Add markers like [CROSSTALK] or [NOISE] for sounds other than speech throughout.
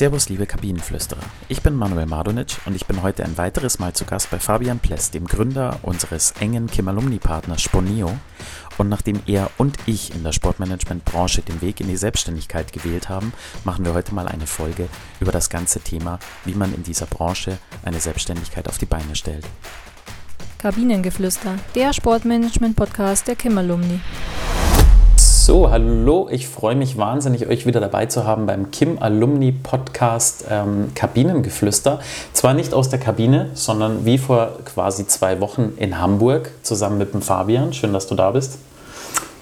Servus, liebe Kabinenflüsterer. Ich bin Manuel Madonic und ich bin heute ein weiteres Mal zu Gast bei Fabian Pless, dem Gründer unseres engen Kim-Alumni-Partners Sponeo. Und nachdem er und ich in der Sportmanagement-Branche den Weg in die Selbstständigkeit gewählt haben, machen wir heute mal eine Folge über das ganze Thema, wie man in dieser Branche eine Selbstständigkeit auf die Beine stellt. Kabinengeflüster, der Sportmanagement-Podcast der Kim-Alumni. So, hallo, ich freue mich wahnsinnig, euch wieder dabei zu haben beim Kim Alumni Podcast ähm, Kabinengeflüster. Zwar nicht aus der Kabine, sondern wie vor quasi zwei Wochen in Hamburg zusammen mit dem Fabian. Schön, dass du da bist.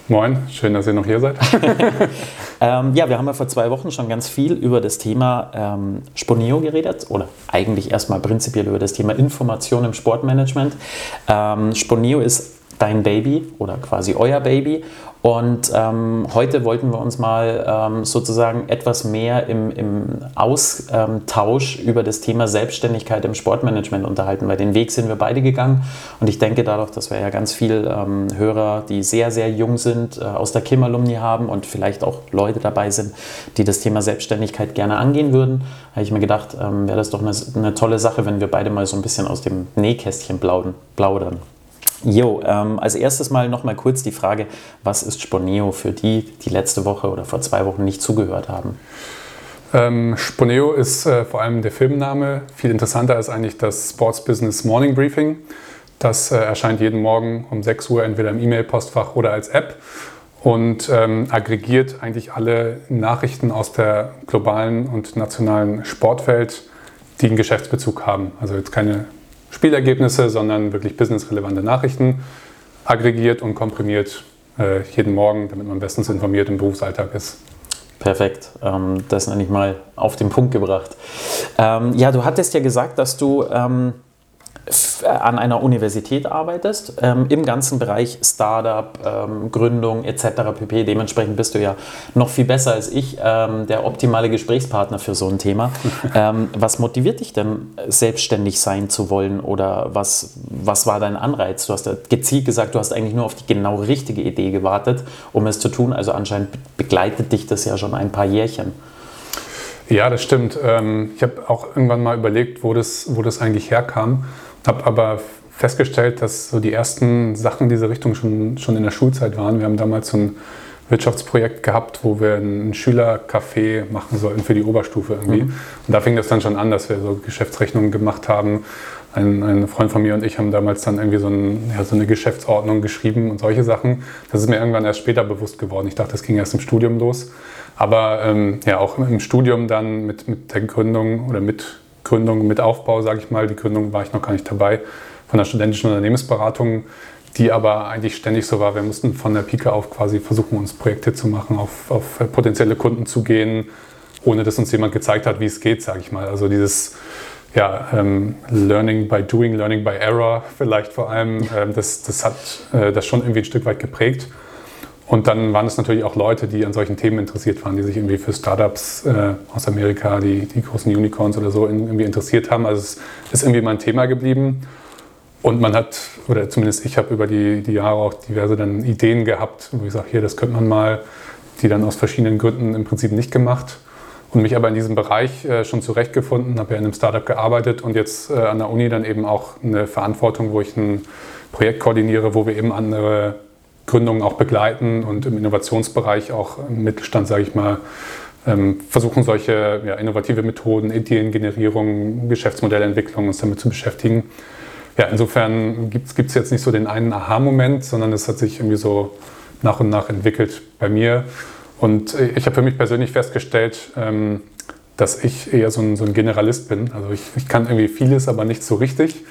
Moin, schön, dass ihr noch hier seid. [LAUGHS] [LAUGHS] ähm, ja, wir haben ja vor zwei Wochen schon ganz viel über das Thema ähm, Sponeo geredet oder eigentlich erstmal prinzipiell über das Thema Information im Sportmanagement. Ähm, Sponeo ist dein Baby oder quasi euer Baby. Und ähm, heute wollten wir uns mal ähm, sozusagen etwas mehr im, im Austausch über das Thema Selbstständigkeit im Sportmanagement unterhalten, weil den Weg sind wir beide gegangen. Und ich denke dadurch, dass wir ja ganz viele ähm, Hörer, die sehr, sehr jung sind, äh, aus der Kim-Alumni haben und vielleicht auch Leute dabei sind, die das Thema Selbstständigkeit gerne angehen würden, habe ich mir gedacht, ähm, wäre das doch eine, eine tolle Sache, wenn wir beide mal so ein bisschen aus dem Nähkästchen plaudern. Jo, ähm, als erstes mal noch mal kurz die Frage, was ist Sponeo für die, die letzte Woche oder vor zwei Wochen nicht zugehört haben? Ähm, Sponeo ist äh, vor allem der Firmenname. Viel interessanter ist eigentlich das Sports Business Morning Briefing. Das äh, erscheint jeden Morgen um 6 Uhr entweder im E-Mail-Postfach oder als App und ähm, aggregiert eigentlich alle Nachrichten aus der globalen und nationalen Sportwelt, die einen Geschäftsbezug haben. Also jetzt keine Spielergebnisse, sondern wirklich businessrelevante Nachrichten, aggregiert und komprimiert äh, jeden Morgen, damit man bestens informiert im Berufsalltag ist. Perfekt, ähm, das nenne ich mal auf den Punkt gebracht. Ähm, ja, du hattest ja gesagt, dass du ähm, an einer Universität arbeitest, ähm, im ganzen Bereich Startup, ähm, Gründung etc. pp. Dementsprechend bist du ja noch viel besser als ich, ähm, der optimale Gesprächspartner für so ein Thema. [LAUGHS] Ähm, was motiviert dich denn, selbstständig sein zu wollen oder was, was war dein Anreiz? Du hast ja gezielt gesagt, du hast eigentlich nur auf die genau richtige Idee gewartet, um es zu tun. Also anscheinend begleitet dich das ja schon ein paar Jährchen. Ja, das stimmt. Ähm, ich habe auch irgendwann mal überlegt, wo das, wo das eigentlich herkam. Habe aber festgestellt, dass so die ersten Sachen in diese Richtung schon, schon in der Schulzeit waren. Wir haben damals so ein Wirtschaftsprojekt gehabt, wo wir ein Schülercafé machen sollten für die Oberstufe irgendwie. Mhm. Und da fing das dann schon an, dass wir so Geschäftsrechnungen gemacht haben. Ein, ein, Freund von mir und ich haben damals dann irgendwie so, ein, ja, so, eine Geschäftsordnung geschrieben und solche Sachen. Das ist mir irgendwann erst später bewusst geworden. Ich dachte, das ging erst im Studium los. Aber ähm, ja, auch im Studium dann mit, mit der Gründung oder mit Gründung, mit Aufbau, sage ich mal. Die Gründung war ich noch gar nicht dabei von der studentischen Unternehmensberatung, die aber eigentlich ständig so war. Wir mussten von der Pike auf quasi versuchen, uns Projekte zu machen, auf, auf potenzielle Kunden zu gehen, ohne dass uns jemand gezeigt hat, wie es geht, sage ich mal. Also dieses ja, ähm, Learning by Doing, Learning by Error vielleicht vor allem, ähm, das, das hat äh, das schon irgendwie ein Stück weit geprägt. Und dann waren es natürlich auch Leute, die an solchen Themen interessiert waren, die sich irgendwie für Startups äh, aus Amerika, die, die großen Unicorns oder so irgendwie interessiert haben. Also es ist irgendwie mein Thema geblieben. Und man hat, oder zumindest ich habe über die, die Jahre auch diverse dann Ideen gehabt, wo ich sage, hier, das könnte man mal, die dann aus verschiedenen Gründen im Prinzip nicht gemacht. Und mich aber in diesem Bereich äh, schon zurechtgefunden, habe ja in einem Startup gearbeitet und jetzt äh, an der Uni dann eben auch eine Verantwortung, wo ich ein Projekt koordiniere, wo wir eben andere Gründungen auch begleiten und im Innovationsbereich auch im Mittelstand, sage ich mal, ähm, versuchen solche ja, innovative Methoden, Ideengenerierung, Geschäftsmodellentwicklung uns damit zu beschäftigen. Ja, insofern gibt es jetzt nicht so den einen Aha-Moment, sondern es hat sich irgendwie so nach und nach entwickelt bei mir. Und ich habe für mich persönlich festgestellt, ähm, dass ich eher so ein, so ein Generalist bin. Also ich, ich, kann irgendwie vieles, aber nicht so richtig.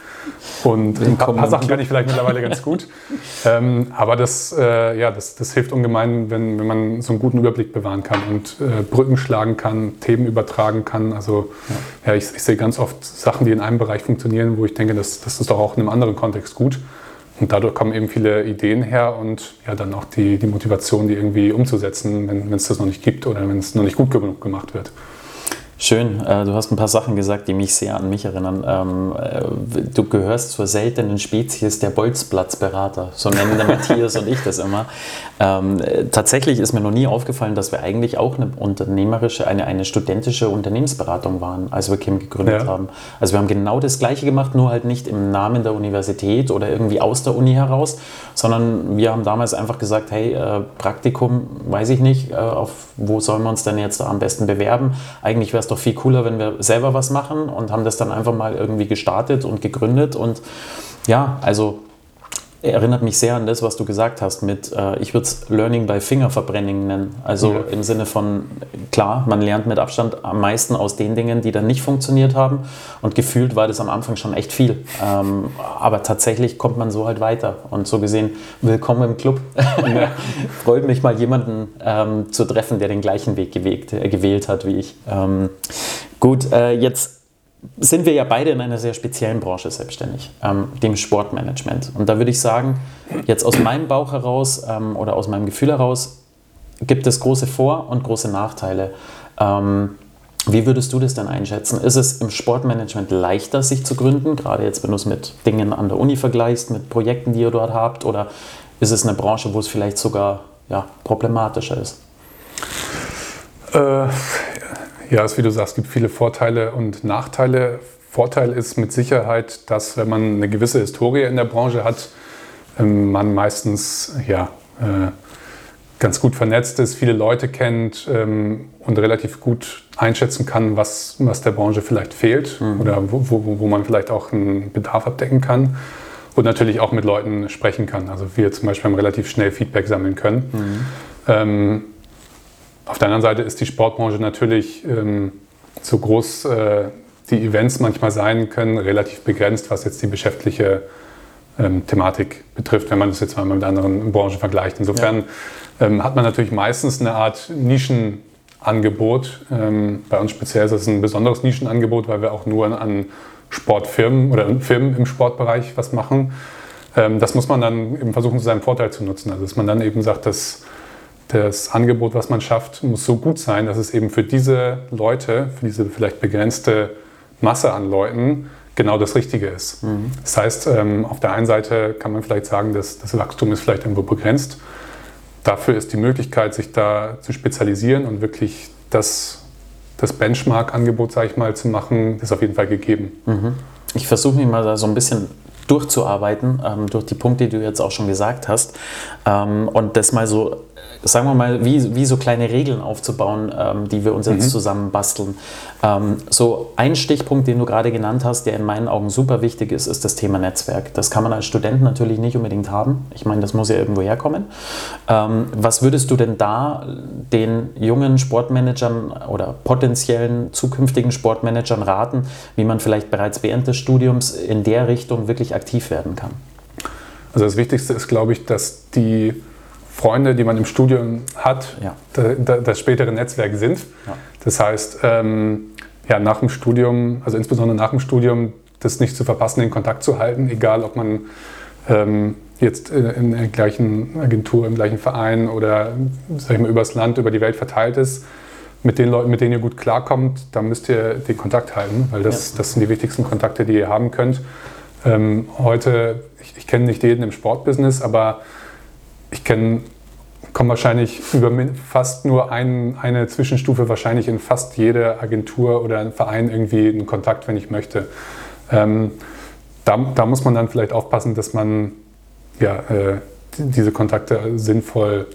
Und ein paar, paar Sachen kann ich vielleicht mittlerweile ganz gut. [LAUGHS] Ähm, aber das, äh, ja, das, das hilft ungemein, wenn, wenn man so einen guten Überblick bewahren kann und äh, Brücken schlagen kann, Themen übertragen kann. Also ja. ja ich, ich, sehe ganz oft Sachen, die in einem Bereich funktionieren, wo ich denke, das, das ist doch auch in einem anderen Kontext gut. Und dadurch kommen eben viele Ideen her und ja, dann auch die, die Motivation, die irgendwie umzusetzen, wenn es das noch nicht gibt oder wenn es noch nicht gut genug gemacht wird. Schön, äh, du hast ein paar Sachen gesagt, die mich sehr an mich erinnern. Ähm, äh, du gehörst zur seltenen Spezies der Bolzplatzberater, so nennen der [LAUGHS] Matthias und ich das immer. Ähm, tatsächlich ist mir noch nie aufgefallen, dass wir eigentlich auch eine unternehmerische, eine, eine studentische Unternehmensberatung waren, als wir Kim gegründet ja. haben. Also wir haben genau das Gleiche gemacht, nur halt nicht im Namen der Universität oder irgendwie aus der Uni heraus, sondern wir haben damals einfach gesagt, hey, äh, Praktikum, weiß ich nicht, auf wo sollen wir uns denn jetzt am besten bewerben? Eigentlich wäre es doch viel cooler, wenn wir selber was machen und haben das dann einfach mal irgendwie gestartet und gegründet. Und ja, also erinnert mich sehr an das, was du gesagt hast mit, äh, ich würde es Learning by Fingerverbrenning nennen. Also ja. im Sinne von, klar, man lernt mit Abstand am meisten aus den Dingen, die dann nicht funktioniert haben. Und gefühlt war das am Anfang schon echt viel. Ähm, aber tatsächlich kommt man so halt weiter. Und so gesehen, willkommen im Club. [LAUGHS] Ja. Freut mich mal jemanden ähm, zu treffen, der den gleichen Weg gewählt, äh, gewählt hat wie ich. Ähm, gut, äh, jetzt sind wir ja beide in einer sehr speziellen Branche selbstständig, ähm, dem Sportmanagement. Und da würde ich sagen, jetzt aus meinem Bauch heraus ähm, oder aus meinem Gefühl heraus gibt es große Vor- und große Nachteile. Ähm, wie würdest du das denn einschätzen? Ist es im Sportmanagement leichter, sich zu gründen, gerade jetzt, wenn du es mit Dingen an der Uni vergleichst, mit Projekten, die ihr dort habt, oder ist es eine Branche, wo es vielleicht sogar ja, problematischer ist? Äh, ja, es ist wie du sagst, es gibt viele Vorteile und Nachteile. Vorteil ist mit Sicherheit, dass wenn man eine gewisse Historie in der Branche hat, ähm, man meistens ja, äh, ganz gut vernetzt ist, viele Leute kennt ähm, und relativ gut einschätzen kann, was, was der Branche vielleicht fehlt mhm. oder wo, wo, wo man vielleicht auch einen Bedarf abdecken kann und natürlich auch mit Leuten sprechen kann. Also wir zum Beispiel haben relativ schnell Feedback sammeln können. Mhm. Ähm, auf der anderen Seite ist die Sportbranche natürlich ähm, so groß äh, die Events manchmal sein können, relativ begrenzt, was jetzt die geschäftliche ähm, Thematik betrifft, wenn man das jetzt mal mit anderen Branchen vergleicht. Insofern ja. ähm, hat man natürlich meistens eine Art Nischenangebot. Ähm, bei uns speziell ist es ein besonderes Nischenangebot, weil wir auch nur an Sportfirmen oder Firmen im Sportbereich was machen. Ähm, das muss man dann eben versuchen, zu seinem Vorteil zu nutzen. Also dass man dann eben sagt, dass das Angebot, was man schafft, muss so gut sein, dass es eben für diese Leute, für diese vielleicht begrenzte Masse an Leuten genau das Richtige ist. Mhm. Das heißt, ähm, auf der einen Seite kann man vielleicht sagen, dass das Wachstum ist vielleicht irgendwo begrenzt. Dafür ist die Möglichkeit, sich da zu spezialisieren und wirklich das, das Benchmark-Angebot, sage ich mal, zu machen, ist auf jeden Fall gegeben. Mhm. Ich versuche mich mal da so ein bisschen durchzuarbeiten, ähm, durch die Punkte, die du jetzt auch schon gesagt hast. Ähm, und das mal so sagen wir mal, wie, wie so kleine Regeln aufzubauen, ähm, die wir uns jetzt mhm. zusammen basteln. Ähm, so ein Stichpunkt, den du gerade genannt hast, der in meinen Augen super wichtig ist, ist das Thema Netzwerk. Das kann man als Student natürlich nicht unbedingt haben. Ich meine, das muss ja irgendwo herkommen. Ähm, was würdest du denn da den jungen Sportmanagern oder potenziellen zukünftigen Sportmanagern raten, wie man vielleicht bereits während des Studiums in der Richtung wirklich aktiv werden kann? Also das Wichtigste ist, glaube ich, dass die Freunde, die man im Studium hat, ja. das spätere Netzwerk sind. Ja. Das heißt, ähm, ja, nach dem Studium, also insbesondere nach dem Studium, das nicht zu verpassen, den Kontakt zu halten, egal ob man ähm, jetzt in, in, der gleichen Agentur, im gleichen Verein oder sag ich mal, übers Land, über die Welt verteilt ist. Mit den Leuten, mit denen ihr gut klarkommt, da müsst ihr den Kontakt halten, weil das, ja. das sind die wichtigsten Kontakte, die ihr haben könnt. Ähm, heute, ich, ich kenne nicht jeden im Sportbusiness, aber ich kenne, komme wahrscheinlich über fast nur ein, eine Zwischenstufe wahrscheinlich in fast jede Agentur oder Verein irgendwie einen Kontakt, wenn ich möchte. Ähm, da, da, muss man dann vielleicht aufpassen, dass man ja, äh, diese Kontakte sinnvoll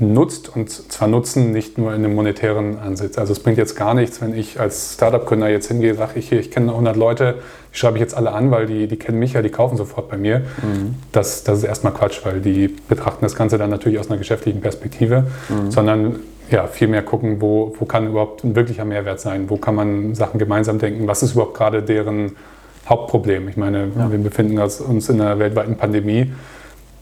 nutzt und zwar nutzen nicht nur in einem monetären Ansatz. Also es bringt jetzt gar nichts, wenn ich als Startup-Gründer jetzt hingehe, sage ich ich kenne 100 Leute, die schreibe ich jetzt alle an, weil die, die kennen mich ja, die kaufen sofort bei mir. Mhm. Das, das ist erstmal Quatsch, weil die betrachten das Ganze dann natürlich aus einer geschäftlichen Perspektive, mhm. sondern ja, viel mehr gucken, wo, wo kann überhaupt ein wirklicher Mehrwert sein, wo kann man Sachen gemeinsam denken, was ist überhaupt gerade deren Hauptproblem. Ich meine, ja. wir befinden uns in einer weltweiten Pandemie.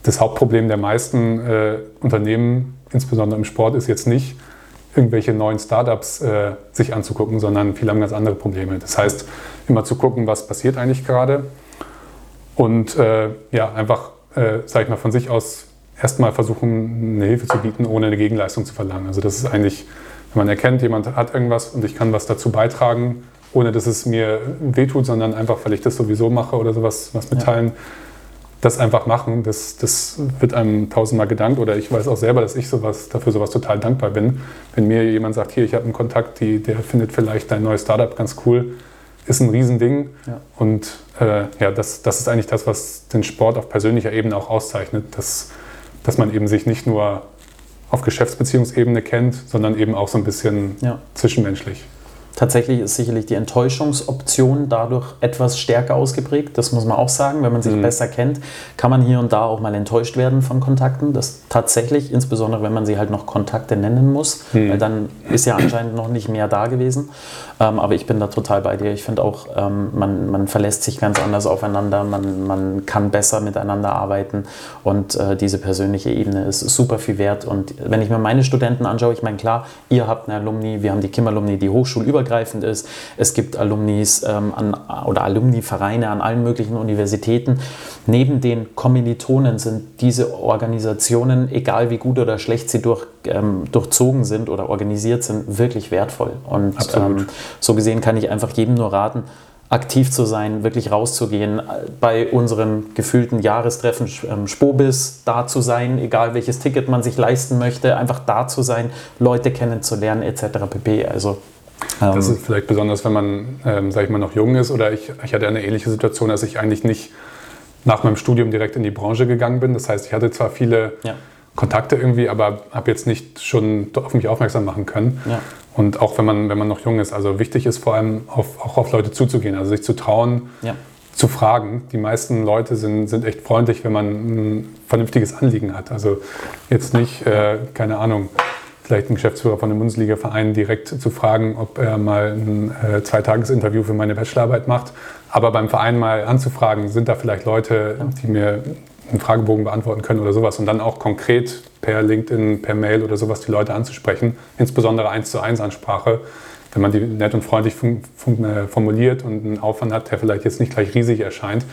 Das Hauptproblem der meisten äh, Unternehmen insbesondere im Sport, ist jetzt nicht, irgendwelche neuen Startups äh, sich anzugucken, sondern viele haben ganz andere Probleme. Das heißt, immer zu gucken, was passiert eigentlich gerade und äh, ja, einfach, äh, sage ich mal, von sich aus erstmal versuchen, eine Hilfe zu bieten, ohne eine Gegenleistung zu verlangen. Also das ist eigentlich Wenn man erkennt, jemand hat irgendwas und ich kann was dazu beitragen, ohne dass es mir wehtut, sondern einfach, weil ich das sowieso mache oder sowas was mitteilen. Ja. Das einfach machen, das, das wird einem tausendmal gedankt oder ich weiß auch selber, dass ich sowas, dafür sowas total dankbar bin. Wenn mir jemand sagt, hier, ich habe einen Kontakt, die, der findet vielleicht dein neues Startup ganz cool, ist ein Riesending. Ja. Und äh, ja, das, das ist eigentlich das, was den Sport auf persönlicher Ebene auch auszeichnet, dass, dass man eben sich nicht nur auf Geschäftsbeziehungsebene kennt, sondern eben auch so ein bisschen ja. zwischenmenschlich. Tatsächlich ist sicherlich die Enttäuschungsoption dadurch etwas stärker ausgeprägt. Das muss man auch sagen. Wenn man sich mhm. besser kennt, kann man hier und da auch mal enttäuscht werden von Kontakten. Das tatsächlich, insbesondere wenn man sie halt noch Kontakte nennen muss, mhm. weil dann ist ja anscheinend noch nicht mehr da gewesen. Ähm, aber ich bin da total bei dir. Ich finde auch, ähm, man, man verlässt sich ganz anders aufeinander. Man, man kann besser miteinander arbeiten und äh, diese persönliche Ebene ist super viel wert. Und wenn ich mir meine Studenten anschaue, ich meine, klar, ihr habt eine Alumni, wir haben die Kim-Alumni, die hochschulübergreifend übergreifend ist. Es gibt Alumnis ähm, an, oder Alumni-Vereine an allen möglichen Universitäten. Neben den Kommilitonen sind diese Organisationen, egal wie gut oder schlecht sie durch, ähm, durchzogen sind oder organisiert sind, wirklich wertvoll. Und ähm, so gesehen kann ich einfach jedem nur raten, aktiv zu sein, wirklich rauszugehen, bei unserem gefühlten Jahrestreffen ähm, Spobis da zu sein, egal welches Ticket man sich leisten möchte, einfach da zu sein, Leute kennenzulernen etc. pp. Also das ähm, ist vielleicht besonders, wenn man, ähm, sag ich mal, noch jung ist oder ich, ich hatte eine ähnliche Situation, dass ich eigentlich nicht nach meinem Studium direkt in die Branche gegangen bin. Das heißt, ich hatte zwar viele ja. Kontakte irgendwie, aber habe jetzt nicht schon auf mich aufmerksam machen können. Ja. Und auch wenn man, wenn man noch jung ist. Also wichtig ist vor allem auf, auch auf Leute zuzugehen, also sich zu trauen, ja. zu fragen. Die meisten Leute sind, sind echt freundlich, wenn man ein vernünftiges Anliegen hat. Also jetzt nicht, äh, keine Ahnung, vielleicht einen Geschäftsführer von einem Bundesliga-Verein direkt zu fragen, ob er mal ein äh, Zweitagesinterview für meine Bachelorarbeit macht. Aber beim Verein mal anzufragen, sind da vielleicht Leute, die mir einen Fragebogen beantworten können oder sowas. Und dann auch konkret per LinkedIn, per Mail oder sowas die Leute anzusprechen. Insbesondere 1 zu 1 Ansprache. Wenn man die nett und freundlich äh, formuliert und einen Aufwand hat, der vielleicht jetzt nicht gleich riesig erscheint,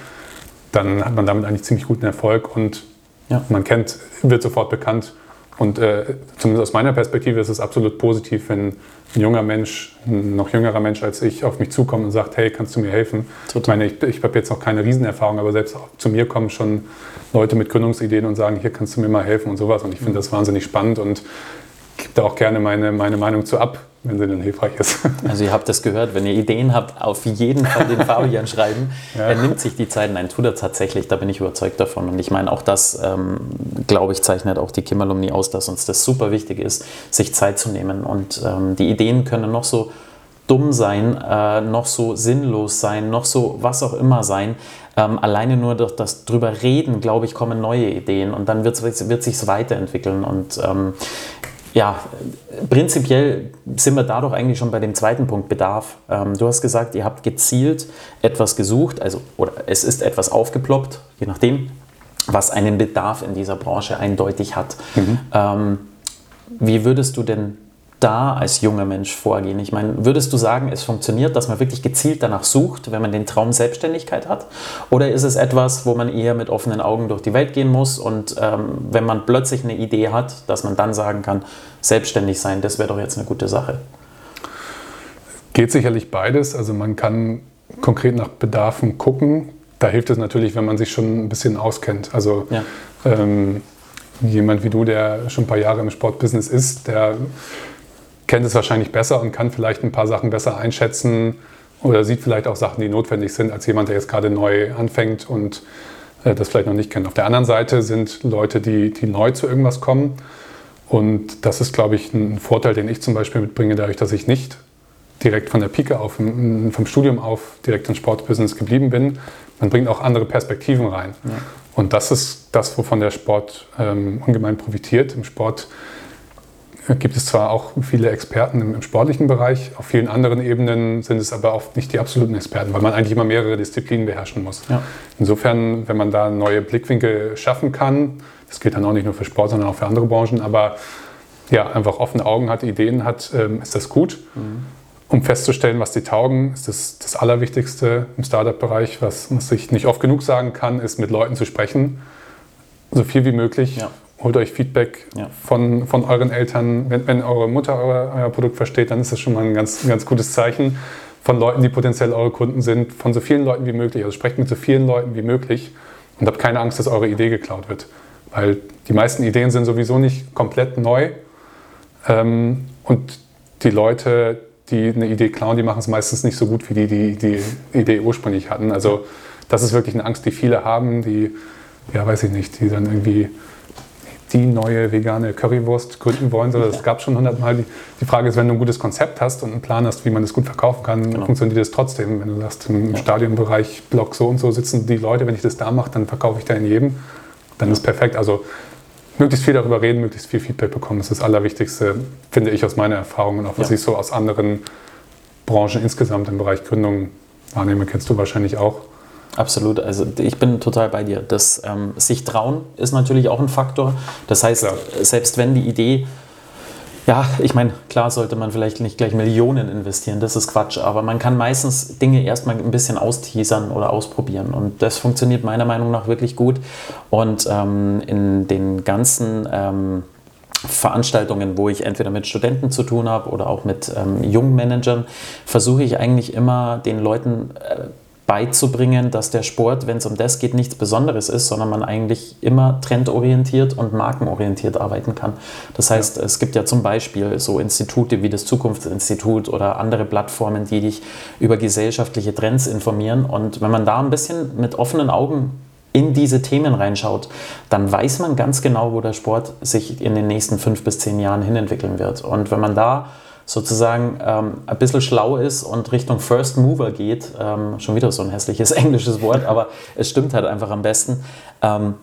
dann hat man damit eigentlich ziemlich guten Erfolg und ja. man kennt, wird sofort bekannt und äh, zumindest aus meiner Perspektive ist es absolut positiv, wenn ein junger Mensch, ein noch jüngerer Mensch als ich, auf mich zukommt und sagt, hey, kannst du mir helfen? Total. Ich meine, ich, ich habe jetzt noch keine Riesenerfahrung, aber selbst zu mir kommen schon Leute mit Gründungsideen und sagen, hier kannst du mir mal helfen und sowas. Und ich finde das wahnsinnig spannend und gebe da auch gerne meine, meine Meinung zu ab wenn sie dann hilfreich ist. [LAUGHS] Also ihr habt das gehört, wenn ihr Ideen habt, auf jeden Fall den [LAUGHS] Fabian schreiben. Ja. Er nimmt sich die Zeit, nein, tut er tatsächlich, da bin ich überzeugt davon. Und ich meine, auch das, ähm, glaube ich, zeichnet auch die Kimmerlumni aus, dass uns das super wichtig ist, sich Zeit zu nehmen. Und ähm, die Ideen können noch so dumm sein, äh, noch so sinnlos sein, noch so was auch immer sein. Ähm, alleine nur durch das drüber reden, glaube ich, kommen neue Ideen und dann wird es sich weiterentwickeln. Und ähm, ja, prinzipiell sind wir dadurch eigentlich schon bei dem zweiten Punkt Bedarf. Ähm, du hast gesagt, ihr habt gezielt etwas gesucht, also oder es ist etwas aufgeploppt, je nachdem, was einen Bedarf in dieser Branche eindeutig hat. Mhm. Ähm, wie würdest du denn da als junger Mensch vorgehen? Ich meine, würdest du sagen, es funktioniert, dass man wirklich gezielt danach sucht, wenn man den Traum Selbstständigkeit hat? Oder ist es etwas, wo man eher mit offenen Augen durch die Welt gehen muss und ähm, wenn man plötzlich eine Idee hat, dass man dann sagen kann, selbstständig sein, das wäre doch jetzt eine gute Sache? Geht sicherlich beides. Also man kann konkret nach Bedarfen gucken. Da hilft es natürlich, wenn man sich schon ein bisschen auskennt. Also ja. ähm, jemand wie du, der schon ein paar Jahre im Sportbusiness ist, der kennt es wahrscheinlich besser und kann vielleicht ein paar Sachen besser einschätzen oder sieht vielleicht auch Sachen, die notwendig sind, als jemand, der jetzt gerade neu anfängt und äh, das vielleicht noch nicht kennt. Auf der anderen Seite sind Leute, die, die neu zu irgendwas kommen. Und das ist, glaube ich, ein Vorteil, den ich zum Beispiel mitbringe, dadurch, dass ich nicht direkt von der Pike auf, vom Studium auf direkt ins Sportbusiness geblieben bin. Man bringt auch andere Perspektiven rein. Ja. Und das ist das, wovon der Sport ähm, ungemein profitiert. Im Sport gibt es zwar auch viele Experten im, im, sportlichen Bereich, auf vielen anderen Ebenen sind es aber oft nicht die absoluten Experten, weil man eigentlich immer mehrere Disziplinen beherrschen muss. Ja. Insofern, wenn man da neue Blickwinkel schaffen kann, das gilt dann auch nicht nur für Sport, sondern auch für andere Branchen, aber ja, einfach offene Augen hat, Ideen hat, ähm, ist das gut. Mhm. Um festzustellen, was die taugen, ist das, das Allerwichtigste im Startup-Bereich, was, was ich nicht oft genug sagen kann, ist mit Leuten zu sprechen, so viel wie möglich. Ja holt euch Feedback ja. von, von euren Eltern. Wenn, wenn eure Mutter euer, euer, Produkt versteht, dann ist das schon mal ein ganz, ganz gutes Zeichen. Von Leuten, die potenziell eure Kunden sind, von so vielen Leuten wie möglich. Also sprecht mit so vielen Leuten wie möglich und habt keine Angst, dass eure Idee geklaut wird. Weil die meisten Ideen sind sowieso nicht komplett neu. Ähm, und die Leute, die eine Idee klauen, die machen es meistens nicht so gut, wie die, die die Idee ursprünglich hatten. Also das ist wirklich eine Angst, die viele haben, die, ja weiß ich nicht, die dann irgendwie die neue vegane Currywurst gründen wollen. So, das gab es schon hundertmal. Die, die Frage ist, wenn du ein gutes Konzept hast und einen Plan hast, wie man das gut verkaufen kann, genau. funktioniert das trotzdem. Wenn du sagst, im ja. Stadionbereich, Block so und so sitzen die Leute, wenn ich das da mache, dann verkaufe ich da in jedem. Dann ja. ist perfekt. Also möglichst viel darüber reden, möglichst viel Feedback bekommen. Das ist das Allerwichtigste, finde ich aus meiner Erfahrung und auch was ja. ich so aus anderen Branchen insgesamt im Bereich Gründung wahrnehme, kennst du wahrscheinlich auch. Absolut, also ich bin total bei dir. Das ähm, sich trauen ist natürlich auch ein Faktor. Das heißt, Klar. selbst wenn die Idee ja, ich meine, klar sollte man vielleicht nicht gleich Millionen investieren, das ist Quatsch, aber man kann meistens Dinge erstmal ein bisschen austeasern oder ausprobieren und das funktioniert meiner Meinung nach wirklich gut und ähm, in den ganzen ähm, Veranstaltungen, wo ich entweder mit Studenten zu tun habe oder auch mit ähm, jungen Managern, versuche ich eigentlich immer den Leuten äh, beizubringen, dass der Sport, wenn es um das geht, nichts Besonderes ist, sondern man eigentlich immer trendorientiert und markenorientiert arbeiten kann. Das heißt, ja. es gibt ja zum Beispiel so Institute wie das Zukunftsinstitut oder andere Plattformen, die dich über gesellschaftliche Trends informieren. Und wenn man da ein bisschen mit offenen Augen in diese Themen reinschaut, dann weiß man ganz genau, wo der Sport sich in den nächsten fünf bis zehn Jahren hinentwickeln wird. Und wenn man da sozusagen ähm, ein bisschen schlau ist und Richtung First Mover geht, ähm, schon wieder so ein hässliches [LAUGHS] englisches Wort, aber es stimmt halt einfach am besten, ähm,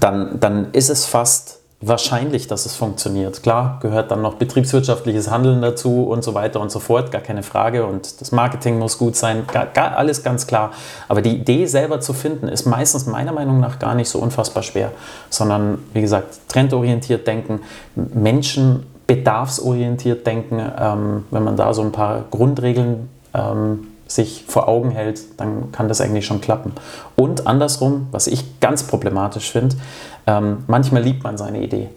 dann, dann ist es fast wahrscheinlich, dass es funktioniert. Klar, gehört dann noch betriebswirtschaftliches Handeln dazu und so weiter und so fort, gar keine Frage. Und das Marketing muss gut sein, gar, gar alles ganz klar. Aber die Idee selber zu finden, ist meistens meiner Meinung nach gar nicht so unfassbar schwer, sondern wie gesagt, trendorientiert denken, Menschen bedarfsorientiert denken. Ähm, wenn man da so ein paar Grundregeln ähm, sich vor Augen hält, dann kann das eigentlich schon klappen. Und andersrum, was ich ganz problematisch finde, ähm, manchmal liebt man seine Idee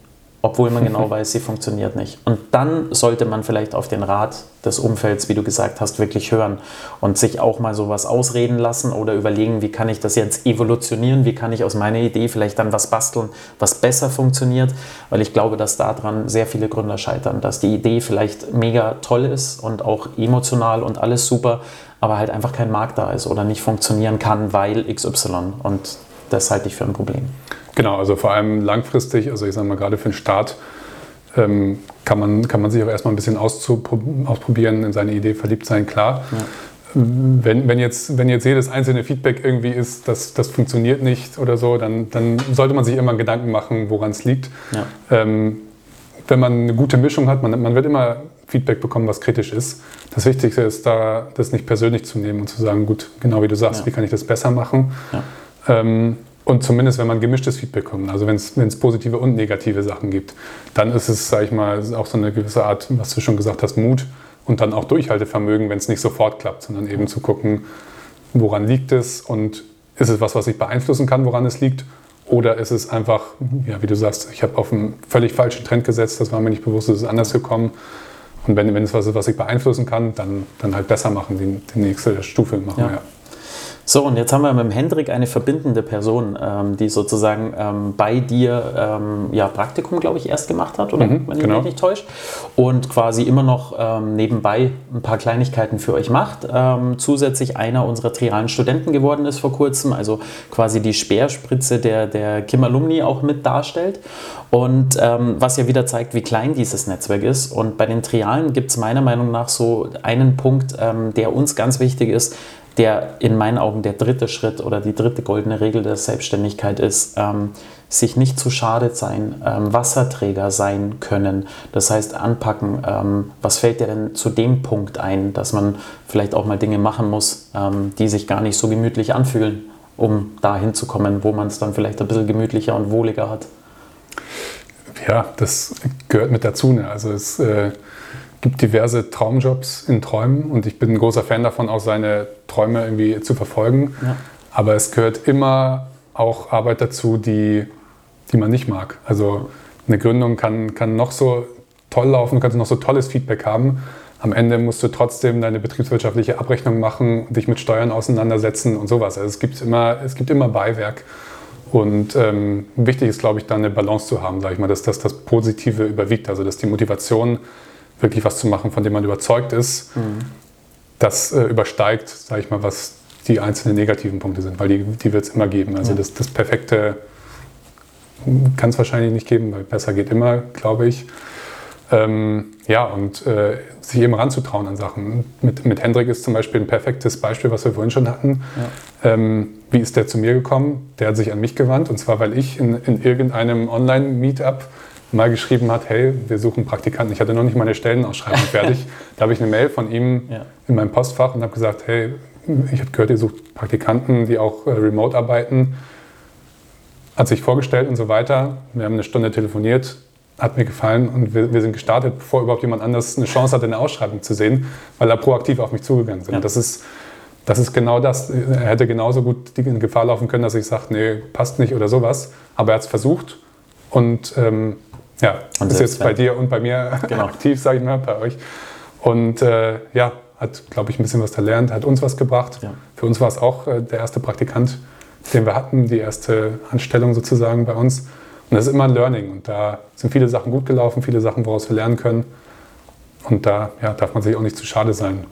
obwohl man genau [LAUGHS] weiß, sie funktioniert nicht. Und dann sollte man vielleicht auf den Rat des Umfelds, wie du gesagt hast, wirklich hören und sich auch mal sowas ausreden lassen oder überlegen, wie kann ich das jetzt evolutionieren, wie kann ich aus meiner Idee vielleicht dann was basteln, was besser funktioniert, weil ich glaube, dass daran sehr viele Gründer scheitern, dass die Idee vielleicht mega toll ist und auch emotional und alles super, aber halt einfach kein Markt da ist oder nicht funktionieren kann, weil XY. Und das halte ich für ein Problem. Genau, also vor allem langfristig, also ich sage mal gerade für den Start, ähm, kann, man, kann man sich auch erstmal ein bisschen ausprobieren, in seine Idee verliebt sein, klar. Ja. Wenn, wenn, jetzt, wenn jetzt jedes einzelne Feedback irgendwie ist, dass das funktioniert nicht oder so, dann, dann sollte man sich immer Gedanken machen, woran es liegt. Ja. Ähm, wenn man eine gute Mischung hat, man, man wird immer Feedback bekommen, was kritisch ist. Das Wichtigste ist da, das nicht persönlich zu nehmen und zu sagen, gut, genau wie du sagst, ja. wie kann ich das besser machen. Ähm, und zumindest, wenn man gemischtes Feedback bekommt, also wenn es positive und negative Sachen gibt, dann ist es, sage ich mal, auch so eine gewisse Art, was du schon gesagt hast, Mut und dann auch Durchhaltevermögen, wenn es nicht sofort klappt, sondern eben zu gucken, woran liegt es und ist es was, was ich beeinflussen kann, woran es liegt oder ist es einfach, ja, wie du sagst, ich habe auf einen völlig falschen Trend gesetzt, das war mir nicht bewusst, es ist anders gekommen. Und wenn, wenn es was ist, was ich beeinflussen kann, dann, dann halt besser machen, die, die nächste Stufe machen. Ja. Ja. So, und jetzt haben wir mit dem Hendrik eine verbindende Person, ähm, die sozusagen ähm, bei dir ähm, ja, Praktikum, glaube ich, erst gemacht hat, oder? Mhm, wenn ich genau. mich nicht täusche. Und quasi immer noch ähm, nebenbei ein paar Kleinigkeiten für euch macht. Ähm, zusätzlich einer unserer trialen Studenten geworden ist vor kurzem, also quasi die Speerspritze der, der Kim Alumni auch mit darstellt. Und ähm, was ja wieder zeigt, wie klein dieses Netzwerk ist. Und bei den Trialen gibt es meiner Meinung nach so einen Punkt, der uns ganz wichtig ist, der in meinen Augen der dritte Schritt oder die dritte goldene Regel der Selbstständigkeit ist, ähm, sich nicht zu schade sein, ähm, Wasserträger sein können. Das heißt, anpacken. Ähm, was fällt dir denn zu dem Punkt ein, dass man vielleicht auch mal Dinge machen muss, ähm, die sich gar nicht so gemütlich anfühlen, um da hinzukommen, wo man es dann vielleicht ein bisschen gemütlicher und wohliger hat? Ja, das gehört mit dazu. Ne? Also es äh gibt diverse Traumjobs in Träumen und ich bin ein großer Fan davon, auch seine Träume irgendwie zu verfolgen. Ja. Aber es gehört immer auch Arbeit dazu, die, die man nicht mag. Also eine Gründung kann, kann noch so toll laufen, du kannst noch so tolles Feedback haben. Am Ende musst du trotzdem deine betriebswirtschaftliche Abrechnung machen, dich mit Steuern auseinandersetzen und sowas. Also es gibt immer, es gibt immer Beiwerk. Und ähm, wichtig ist, glaube ich, da eine Balance zu haben, sage ich mal, dass, dass das Positive überwiegt, also dass die Motivation, wirklich was zu machen, von dem man überzeugt ist, mhm. das äh, übersteigt, sage ich mal, was die einzelnen negativen Punkte sind, weil die, die wird es immer geben. Also ja. das, das perfekte kann es wahrscheinlich nicht geben, weil besser geht immer, glaube ich. Ähm, ja, und äh, sich eben ranzutrauen an Sachen. Mit, mit Hendrik ist zum Beispiel ein perfektes Beispiel, was wir vorhin schon hatten. Ja. Ähm, wie ist der zu mir gekommen? Der hat sich an mich gewandt und zwar, weil ich in, in irgendeinem Online-Meetup mal geschrieben hat, hey, wir suchen Praktikanten. Ich hatte noch nicht meine Stellenausschreibung [LAUGHS] fertig. da habe ich eine Mail von ihm ja. in meinem Postfach und habe gesagt, hey, ich habe gehört, ihr sucht Praktikanten, die auch äh, remote arbeiten. Hat sich vorgestellt und so weiter. Wir haben eine Stunde telefoniert, hat mir gefallen und wir, wir sind gestartet, bevor überhaupt jemand anders eine Chance hatte, eine Ausschreibung zu sehen, weil er proaktiv auf mich zugegangen sind. Ja. Das, ist, das ist genau das. Er hätte genauso gut in Gefahr laufen können, dass ich sage, nee, passt nicht oder sowas. Aber er hat es versucht und ähm, ja, und ist jetzt bei dir und bei mir [LAUGHS] genau. aktiv, sage ich mal, bei euch. Und äh, ja, hat, glaube ich, ein bisschen was gelernt, hat uns was gebracht. Ja. Für uns war es auch äh, der erste Praktikant, den wir hatten, die erste Anstellung sozusagen bei uns. Und das ist immer ein Learning. Und da sind viele Sachen gut gelaufen, viele Sachen, woraus wir lernen können. Und da ja, darf man sich auch nicht zu schade sein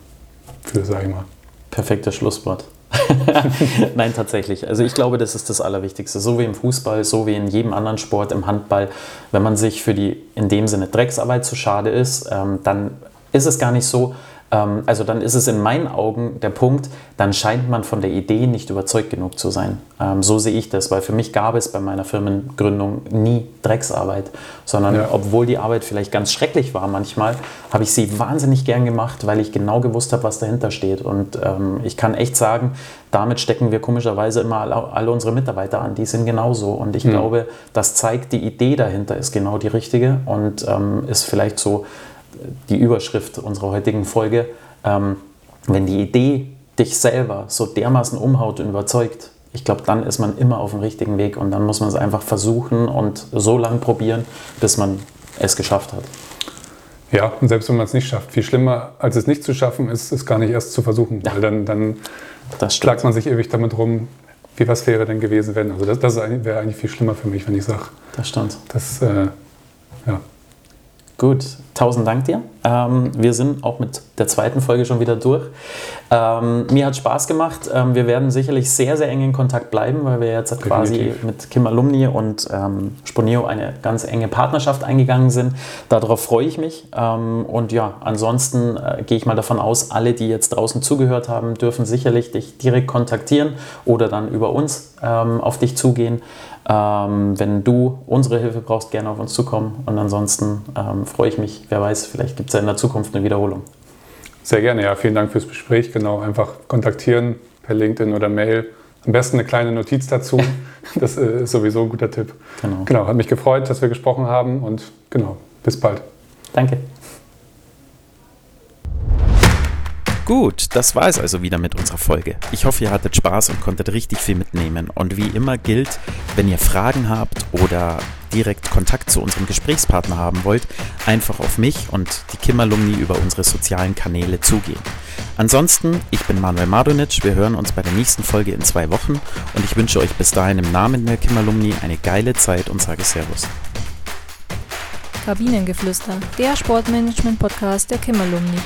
für, sage ich mal. Perfektes Schlusswort. [LAUGHS] Nein, tatsächlich. Also ich glaube, das ist das Allerwichtigste. So wie im Fußball, so wie in jedem anderen Sport, im Handball. Wenn man sich für die in dem Sinne Drecksarbeit zu schade ist, ähm, dann ist es gar nicht so, ähm, also dann ist es in meinen Augen der Punkt, dann scheint man von der Idee nicht überzeugt genug zu sein. Ähm, so sehe ich das, weil für mich gab es bei meiner Firmengründung nie Drecksarbeit, sondern ja. obwohl die Arbeit vielleicht ganz schrecklich war manchmal, habe ich sie wahnsinnig gern gemacht, weil ich genau gewusst habe, was dahinter steht. Und ähm, ich kann echt sagen, damit stecken wir komischerweise immer alle, alle unsere Mitarbeiter an. Die sind genauso. Und ich mhm. glaube, das zeigt, die Idee dahinter ist genau die richtige und ähm, ist vielleicht so die Überschrift unserer heutigen Folge, ähm, wenn die Idee dich selber so dermaßen umhaut und überzeugt, ich glaube, dann ist man immer auf dem richtigen Weg und dann muss man es einfach versuchen und so lange probieren, bis man es geschafft hat. Ja, und selbst wenn man es nicht schafft, viel schlimmer als es nicht zu schaffen, ist es gar nicht erst zu versuchen, ja. weil dann, dann schlagt man sich ewig damit rum, wie was wäre denn gewesen, wenn. Also das, das wäre eigentlich viel schlimmer für mich, wenn ich sage. Das stimmt. Das, äh, ja. Gut, tausend Dank dir. Ähm, wir sind auch mit der zweiten Folge schon wieder durch. Ähm, mir hat Spaß gemacht. Ähm, wir werden sicherlich sehr, sehr eng in Kontakt bleiben, weil wir jetzt Definitiv. quasi mit Kim Alumni und ähm, Sponeo eine ganz enge Partnerschaft eingegangen sind. Darauf freue ich mich. Ähm, und ja, ansonsten äh, gehe ich mal davon aus, alle, die jetzt draußen zugehört haben, dürfen sicherlich dich direkt kontaktieren oder dann über uns ähm, auf dich zugehen. Ähm, wenn du unsere Hilfe brauchst, gerne auf uns zukommen. Und ansonsten ähm, freue ich mich, wer weiß, vielleicht gibt es ja in der Zukunft eine Wiederholung. Sehr gerne, ja. Vielen Dank fürs Gespräch. Genau, einfach kontaktieren per LinkedIn oder Mail. Am besten eine kleine Notiz dazu. [LAUGHS] Das äh, ist sowieso ein guter Tipp. Genau. genau, hat mich gefreut, dass wir gesprochen haben und genau, bis bald. Danke. Gut, das war es also wieder mit unserer Folge. Ich hoffe, ihr hattet Spaß und konntet richtig viel mitnehmen. Und wie immer gilt, wenn ihr Fragen habt oder direkt Kontakt zu unserem Gesprächspartner haben wollt, einfach auf mich und die Kim Alumni über unsere sozialen Kanäle zugehen. Ansonsten, ich bin Manuel Madonic, wir hören uns bei der nächsten Folge in zwei Wochen und ich wünsche euch bis dahin im Namen der Kim Alumni eine geile Zeit und sage Servus. Kabinengeflüster, der Sportmanagement-Podcast der Kim Alumni.